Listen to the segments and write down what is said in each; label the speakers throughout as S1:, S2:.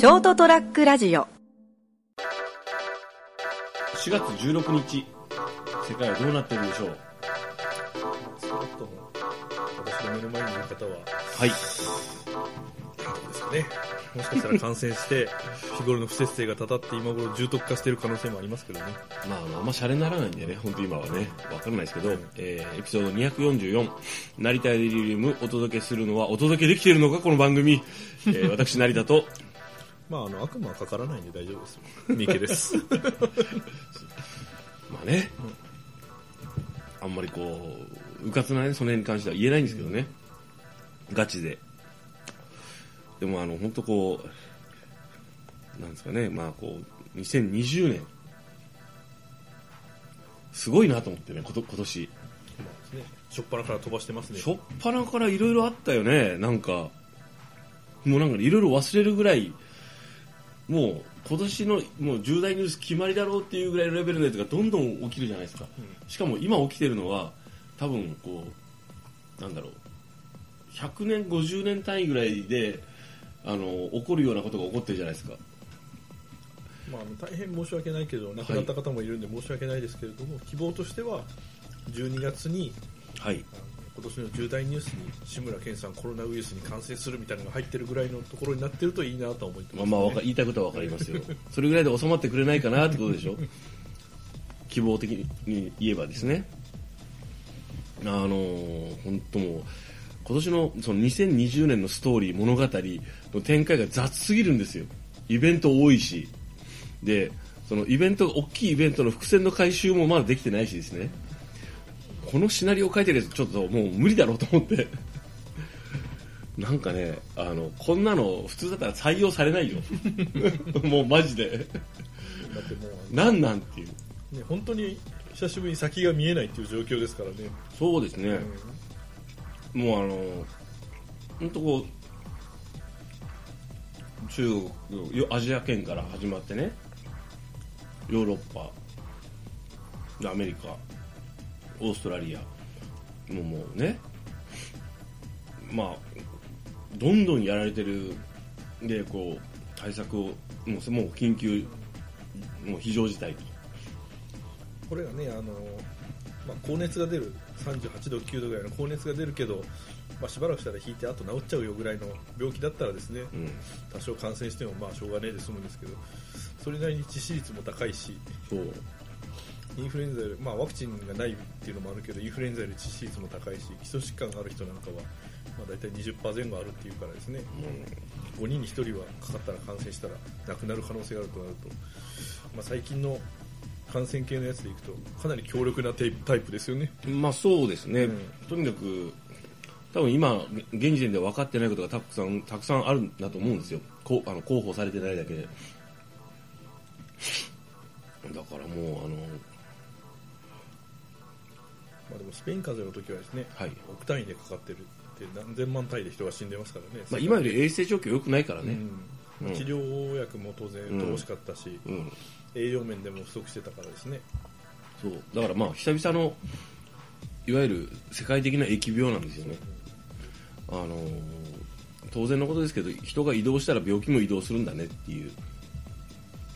S1: ショートトラックラジオ。
S2: 4月16日。世界はどうなってるでしょう？
S3: 少なくとも私の目の前にいる方は。
S2: はい。
S3: ですかね。もしかしたら感染して 日頃の不節制がたたって今頃重篤化している可能性もありますけどね。
S2: まああのあんまシャレにならないんでね。本当今はね。わかんないですけど、えーエピソード244成田デリリウムお届けするのはお届けできているのかこの番組、えー私成田と
S3: まああの悪魔はかからないんで大丈夫ですよ三池です
S2: まあね、あんまりこう、うかつなね、その辺に関しては言えないんですけどね。ガチで。でもあの、本当こう、なんですかね、まあこう、2020年、すごいなと思ってね、こと今年。
S3: ね初っ端から飛ばしてますね
S2: しょっぱなからいろいろあったよね、なんか。もうなんかいろいろ忘れるぐらい、もう今年のもう重大ニュース決まりだろうっていうぐらいのレベルのやつがどんどん起きるじゃないですか。しかも今起きてるのは、多分こう、なんだろう、100年、50年単位ぐらいで、あの、起こるようなことが起こってるじゃないですか。
S3: まあ、大変申し訳ないけど亡くなった方もいるんで申し訳ないですけれども、希望としては12月に
S2: はい。
S3: 今年の重大ニュースに志村けんさんコロナウイルスに感染するみたいなのが入ってるぐらいのところになってるといいなと思ってます、ね
S2: まあまあ、言いたいことはわかりますよ。それぐらいで収まってくれないかなってことでしょ。希望的に言えばですね。あの本当もう、今年のその2020年のストーリー、物語の展開が雑すぎるんですよ。イベント多いし。で、そのイベント、大きいイベントの伏線の回収もまだできてないしですね。このシナリオを書いてるやつちょっともう無理だろうと思って。なんかね、あの、こんなの普通だったら採用されないよ。もうマジで。
S3: だってもう
S2: なんなんっていう。
S3: ね、本当に久しぶりに先が見えないっていう状況ですからね、
S2: そうですね。もうあの、本当こう、中国、よアジア圏から始まってね、ヨーロッパ、でアメリカ、オーストラリア、もうもうね、まあ、どんどんやられてる、で、こう、対策を、もうもう緊急、もう非常事態と。
S3: これがねあの、まあ、高熱が出る38度9度ぐらいの高熱が出るけど、まあ、しばらくしたら引いてあと治っちゃうよぐらいの病気だったらですね
S2: うん。
S3: 多少感染してもまあしょうがねえで済むんですけどそれなりに致死率も高いし
S2: そう。
S3: インフルエンザより、まあ、ワクチンがないっていうのもあるけどインフルエンザより致死率も高いし基礎疾患がある人なんかは、まあ、大体20%前後あるっていうからですね、5人に1人はかかったら感染したら亡くなる可能性があるとなると、まあ、最近の感染系のやつでいくとかなり強力なタイプですよね。
S2: まあそうですね、
S3: うん。
S2: とにかく、多分今、現時点で分かってないことがたくさんたくさんあるんだと思うんですよ、こうあの広報されてないだけで。だからもう、あの
S3: まあ、でもスペイン風邪の時はですね、
S2: はい。
S3: 億単位でかかってるって何千万単位で人が死んでますからね。
S2: まあ、今より衛生状況良くないからね、
S3: うん。
S2: うん。
S3: 治療薬も当然
S2: うん。
S3: 乏しかったし、
S2: うん。
S3: 栄養面でも不足してたからですね。
S2: そう。だからまあ、久々のいわゆる世界的な疫病なんですよね。あの当然のことですけど、人が移動したら病気も移動するんだねっていう、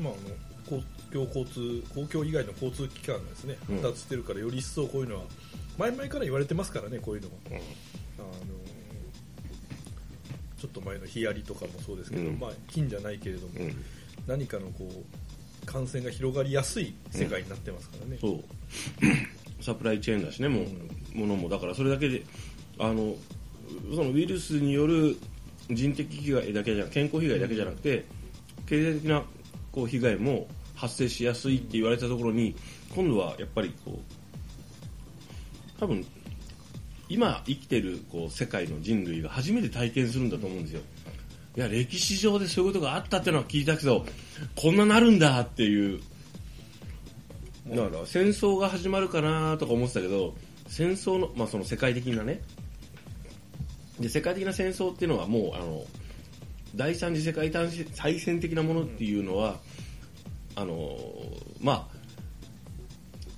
S3: まあ、あの公共交通公共以外の交通機関がですね
S2: うん。
S3: 発達してるからより一層こういうのは前々から言われてますからねこういうのも、あのちょっと前のヒアリとかもそうですけど、
S2: うん。
S3: まあ、菌じゃないけれども、
S2: うん、
S3: 何かのこう感染が広がりやすい世界になってますからね、
S2: そう。サプライチェーンだしね、もう、ものも、だからそれだけで、あのそのウイルスによる人的被害だけじゃ健康被害だけじゃなくて、経済的なこう被害も発生しやすいって言われたところに、今度はやっぱりこう、多分今生きてるこう世界の人類が初めて体験するんだと思うんですよ。いや、歴史上でそういうことがあったっていうのは聞いたけど、こんななるんだっていう、だから戦争が始まるかなとか思ってたけど戦争の,、まあその世界的なね。で世界的な戦争っていうのはもうあの第三次世界大戦的なものっていうのは、あのまあ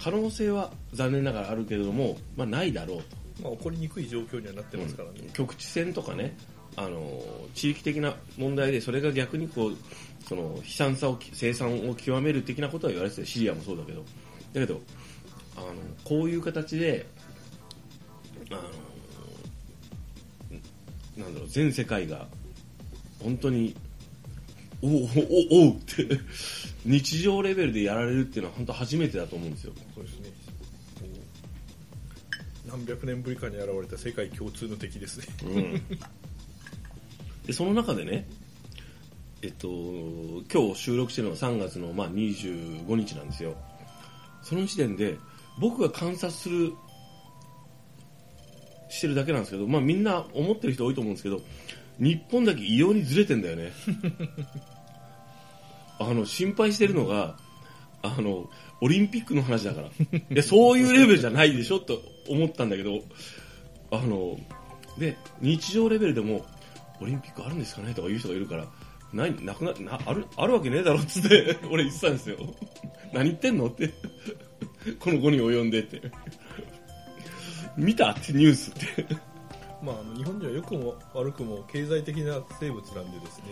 S2: 可能性は残念ながらあるけれども、まあ、ないだろうと。
S3: まあ、起こりにくい状況にはなってますからね、
S2: 局地戦とかねあの地域的な問題でそれが逆にこうその悲惨さを生産を極める的なことは言われててシリアもそうだけど。だけどあのこういう形であのなんだろう全世界が本当におおおおうって。日常レベルでやられるっていうのは本当初めてだと思うんですよ。
S3: そうですね。何百年ぶりかに現れた世界共通の敵ですね。
S2: うん、でその中でね、えっと、今日収録してるのが3月の、まあ、25日なんですよ。その時点で僕が観察するしてるだけなんですけど、まあ、みんな思ってる人多いと思うんですけど日本だけ異様にずれてんだよね。あの心配してるのがあのオリンピックの話だから。いやそういうレベルじゃないでしょと思ったんだけどあので日常レベルでもオリンピックあるんですかねとか言う人がいるから何なくななあるあるわけねえだろっつって 俺言ってたんですよ。何言ってんのって。この後に及んでって。見たってニュースって
S3: まあ日本人は良くも悪くも経済的な生物なんでですね。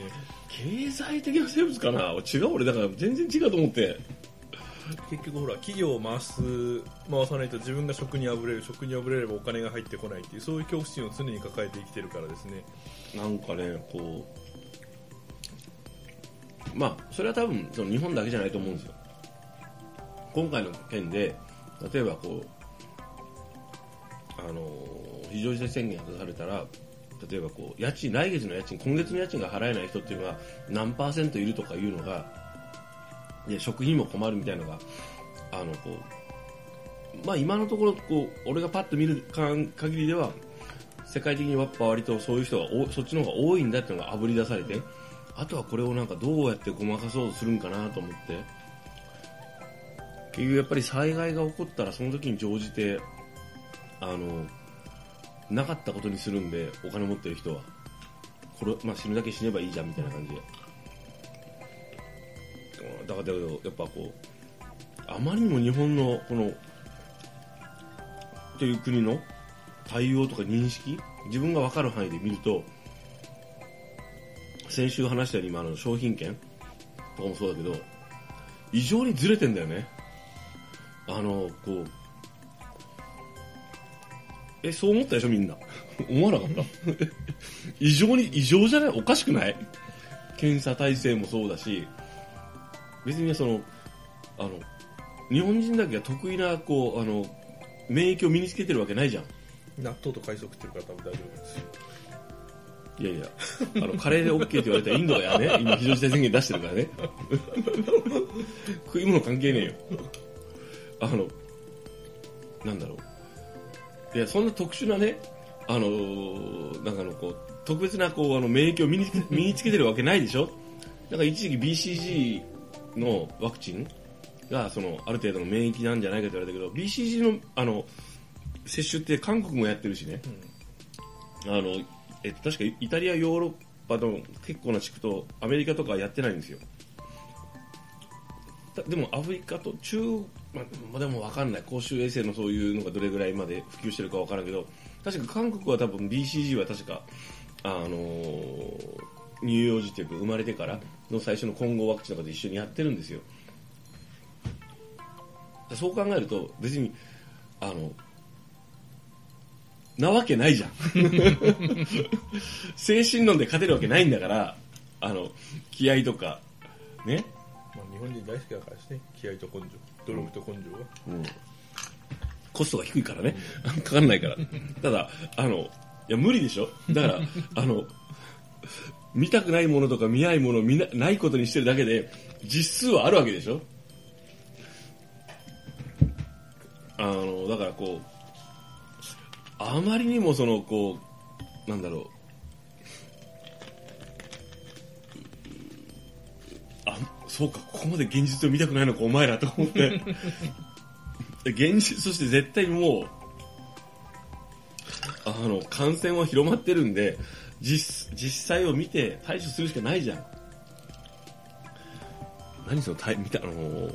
S2: 経済的な生物かな？違う俺だから全然違うと思って。
S3: 結局ほら企業を回す回さないと自分が職にあぶれる職にあぶれればお金が入ってこないっていうそういう恐怖心を常に抱えて生きてるからですね。
S2: なんかねこうまあそれは多分その日本だけじゃないと思うんですよ。今回の件で例えばこうあの非常事態宣言が出されたら例えばこう家賃来月の家賃今月の家賃が払えない人っていうのが何パーセントいるとかいうのがで食費も困るみたいなのがあのこうまあ今のところこう俺がパッと見る限りでは世界的にやっぱ割とそういう人がおそっちの方が多いんだっていうのがあぶり出されてあとはこれをなんかどうやってごまかそうとするんかなと思って結局やっぱり災害が起こったらその時に乗じてあのなかったことにするんでお金持ってる人は。これ、まあ、死ぬだけ死ねばいいじゃんみたいな感じで。だからだけどやっぱこうあまりにも日本のこのという国の対応とか認識自分が分かる範囲で見ると先週話したように今の商品券とかもそうだけど異常にずれてんだよね。あのこうえそう思ったでしょみんな。思わなかった。異常に異常じゃない？おかしくない？検査体制もそうだし。別にそのあの日本人だけが得意なこうあの免疫を身につけてるわけないじゃん。
S3: 納豆と海藻食ってるから多分大丈夫です。よ
S2: いやいや、あの、カレーで OK って言われたらインドがね、今非常事態宣言出してるからね。食い物関係ねえよ。あの、なんだろう。いや、そんな特殊なね、あのーなんかあの、こう、特別な、こう、あの、免疫を身につけ 身につけてるわけないでしょ？なんか一時期 BCG のワクチンが、その、ある程度の免疫なんじゃないかと言われたけど、BCG の、あの、接種って韓国もやってるしね。あの、えっと、確かイタリア、ヨーロッパの結構な地区とアメリカとかはやってないんですよ。たでもアフリカと中、まあ、まあでも分かんない。公衆衛生のそういうのがどれぐらいまで普及してるか分からんけど、確か韓国は多分 BCG は確か、あのー乳幼児というか生まれてからの最初の混合ワクチンとかで一緒にやってるんですよ。そう考えると別に、あの、なわけないじゃん。精神論で勝てるわけないんだから、あの、気合とか、ね。
S3: まあ、日本人大好きだからですね。気合と根性。努力と根性が、
S2: うん。コストが低いからね。かかんないから。ただ、あの、いや、無理でしょ。だから、あの、見たくないものとか見ないものを見なないことにしてるだけで、実数はあるわけでしょ。あの、だからこう、あまりにもその、こう、なんだろう、そうか、ここまで現実を見たくないのか、お前らと思って。で 現実として絶対もう、あの、感染は広まってるんで、実、実際を見て対処するしかないじゃん。何その、対見た、あの、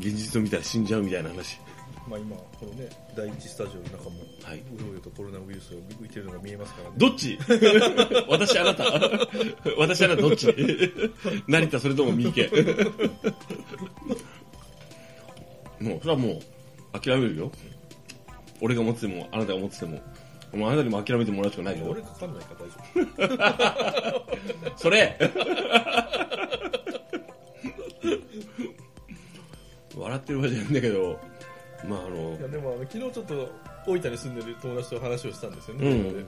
S2: 現実を見たら死んじゃうみたいな話。
S3: まあ今このね第一スタジオの中も
S2: はい。う
S3: ろうろとコロナウイルスが浮いてるのが見えますからね。
S2: どっち？私あなた。私あなたどっち？成田それとも三池。もうそれはもう諦めるよ。俺が持っててもあなたが持ってても。もうあなたにも諦めてもらうしかないよ。
S3: 俺かかんないから大丈
S2: それ。笑ってるわけじゃないんだけどまああの
S3: 夫いやでもあの昨日ちょっと大分に住んでる友達と話をしたんですよね、
S2: うん。
S3: で。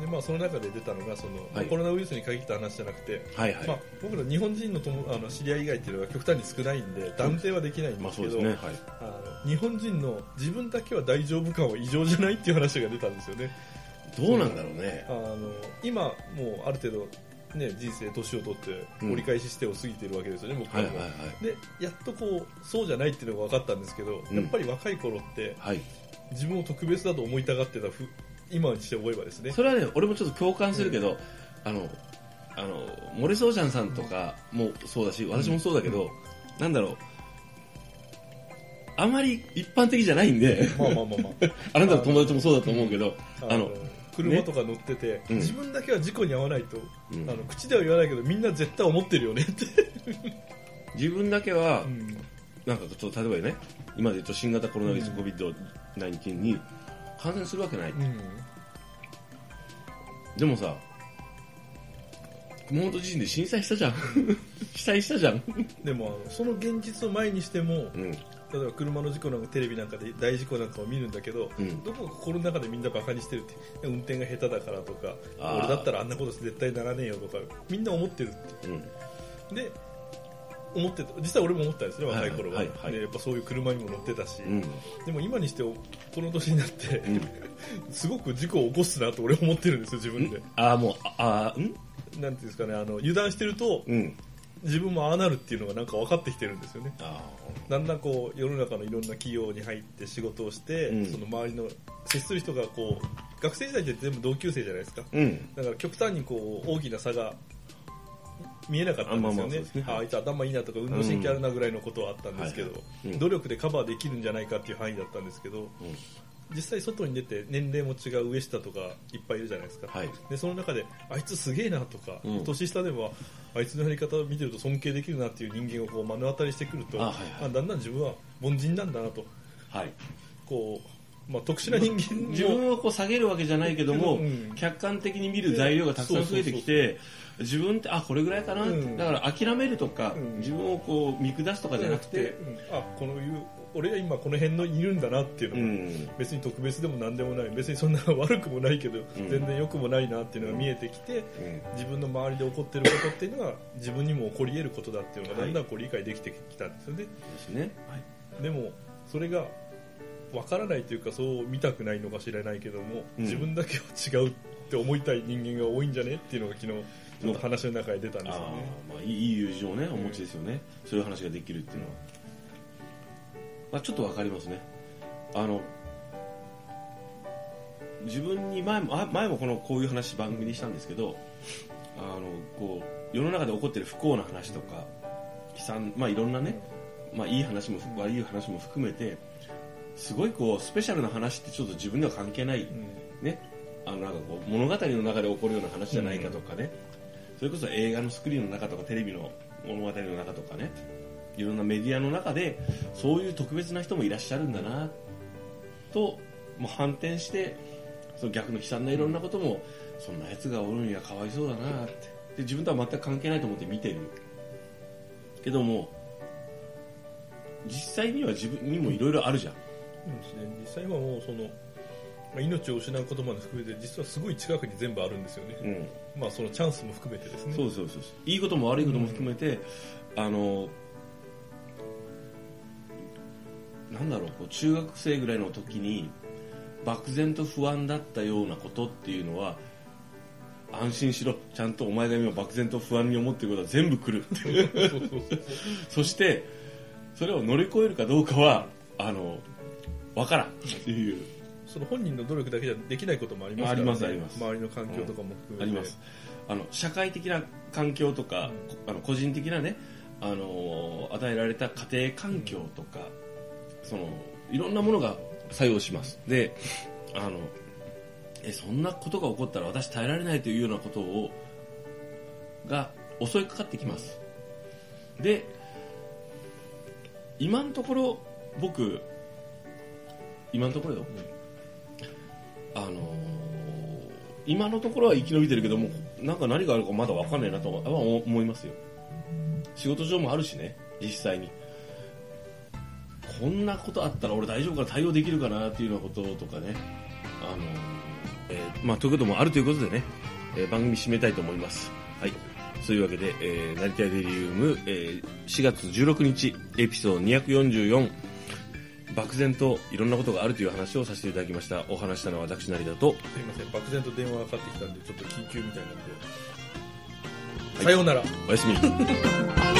S3: でまあ、その中で出たのがその、
S2: はい。
S3: コロナウイルスに限った話じゃなくて、
S2: はいはい、
S3: まあ、僕の日本人の友あの知り合い以外っていうのは極端に少ないんで断定はできないん
S2: まあ
S3: ですけど、
S2: そうですねはい。
S3: あの日本人の自分だけは大丈夫感は異常じゃないっていう話が出たんですよね。
S2: どうなんだろうね。
S3: あの今もうある程度、ね、人生年を取って
S2: うん。
S3: 折り返ししてを過ぎてるわけですよね、僕らも、
S2: はいはいはい。
S3: でやっとこうそうじゃないっていうのが分かったんですけど、
S2: うん。
S3: やっぱり若い頃って
S2: はい。
S3: 自分を特別だと思いたがってたふ今にして思えばですね。
S2: それはね俺もちょっと共感するけど、あのあのモレソーシャンさんとかもそうだし私もそうだけど、なんだろう。あまり一般的じゃないんで。
S3: まあまあまあまあ。
S2: あなたの友達もそうだと思うけどあの、
S3: 車とか乗ってて、
S2: うん。
S3: 自分だけは事故に遭わないと、
S2: うん。
S3: あの口では言わないけどみんな絶対思ってるよね。って、
S2: 自分だけは、
S3: うん。
S2: なんかちょっと例えばね今で言うと新型コロナウイルス COVID-19 に感染するわけない、でもさ熊本地震で震災したじゃん。被災したじゃん、
S3: でもあのその現実を前にしても
S2: うん
S3: 例えば車の事故なんかテレビなんかで大事故なんかを見るんだけど、
S2: うん。
S3: どこか心の中でみんなバカにしてるって運転が下手だからとか俺だったらあんなこと絶対ならねえよとかみんな思ってるって
S2: う。ん。
S3: で思ってた。実際俺も思ったんですね若い頃は,、
S2: はい。は。いはい。
S3: でやっぱそういう車にも乗ってたし、
S2: うん。
S3: でも今にしてこの年になって、
S2: うん。
S3: すごく事故を起こすなと俺思ってるんですよ自分で、
S2: ああもうああん？
S3: なんていうんですかねあの油断してると
S2: うん
S3: 自分もああなるっていうのがなんか分かってきてるんですよね。
S2: あ
S3: だんだんこう世の中のいろんな企業に入って仕事をして、
S2: うん。
S3: その周りの接する人がこう学生時代って全部同級生じゃないですか。
S2: ーうん。
S3: だから極端にこう大きな差が見えなかったんですよね,、
S2: あまあね。
S3: ああいつ頭いいなとか運動神経あるなぐらいのことはあったんですけど、努力でカバーできるんじゃないかっていう範囲だったんですけど
S2: うん
S3: 実際外に出て年齢も違う上下とかいっぱいいるじゃないですか、
S2: はい。
S3: でその中であいつすげえなとか、
S2: うん。
S3: 年下ではあいつのやり方を見てると尊敬できるなっていう人間をこう目の当たりしてくると
S2: あはいはい。
S3: あだんだん自分は凡人なんだなと。
S2: はい。
S3: こう、まあ、特殊な人間も
S2: 自分をこう下げるわけじゃないけども、
S3: うん。
S2: 客観的に見る材料がたくさん増えてきて自分ってあこれぐらいかな、
S3: うん。
S2: だから諦めるとか、
S3: うん。
S2: 自分をこう見下すとかじゃなくて、
S3: うん。あこのいう俺は今この辺のいるんだなっていう
S2: う
S3: のも、
S2: ん。
S3: 別に特別でも何でもない。別にそんな悪くもないけど、
S2: ん。
S3: 全然良くもないなっていうのが見えてきて、
S2: うん。
S3: 自分の周りで起こってることっていうのが自分にも起こり得ることだっていうのが
S2: はい。
S3: だんだんこう理解できてきたんですよね、
S2: ですね、はい。
S3: でもそれが分からないというかそう見たくないのか知らないけども、
S2: うん。
S3: 自分だけは違うって思いたい人間が多いんじゃねっていうのが昨日ちょっと話の中で出たんですよね。
S2: あーまあいい友人をねお持ちですよね、そういう話ができるっていうのは、まあ、ちょっとわかりますね。あの自分に前もあ前もこのこういう話番組にしたんですけどあのこう世の中で起こってる不幸な話とか悲惨まあいろんなね、まあ、いい話も悪い話も含めてすごいこうスペシャルな話ってちょっと自分では関係ない、ね、あのなんかこう物語の中で起こるような話じゃないかとかね、それこそ映画のスクリーンの中とかテレビの物語の中とかねいろんなメディアの中でそういう特別な人もいらっしゃるんだなともう反転してその逆の悲惨ないろんなこともそんなやつがおるんやかわいそうだなって。で自分とは全く関係ないと思って見てる。けども実際には自分にもいろいろあるじゃん。
S3: うすね、実際はもうその、まあ、命を失うことまで含めて実はすごい近くに全部あるんですよね、
S2: うん。
S3: まあ、そのチャンスも含めてですね。
S2: そうそうそう。いいことも悪いことも含めて、あのなんだろうこう中学生ぐらいの時に漠然と不安だったようなことっていうのは安心しろ。ちゃんとお前が今漠然と不安に思ってることは全部来る。
S3: そ
S2: してそれを乗り越えるかどうかはあの分からん。っていう。
S3: その本人の努力だけじゃできないこともありますから、ね、
S2: ありますあります。
S3: 周りの環境とかも含めて、
S2: あります。あの社会的な環境とか、あの個人的なねあの与えられた家庭環境とか、そのいろんなものが作用します。であのえそんなことが起こったら私耐えられないというようなことをが襲いかかってきます。で今のところ僕今のところよ、あのー今のところは生き延びてるけどもなんか何があるかまだ分かんないなとは思いますよ。仕事上もあるしね実際にこんなことあったら俺大丈夫かな対応できるかなっていうようなこととかね。あのーえーまあということもあるということでね、えー番組締めたいと思います。はい。そういうわけで、えー、成田デリウム、えー4月16日エピソード244漠然といろんなことがあるという話をさせていただきました。お話したのは私成田と。
S3: すいません。漠然と電話がかかってきたんでちょっと緊急みたいなんで、さようなら。
S2: おやすみ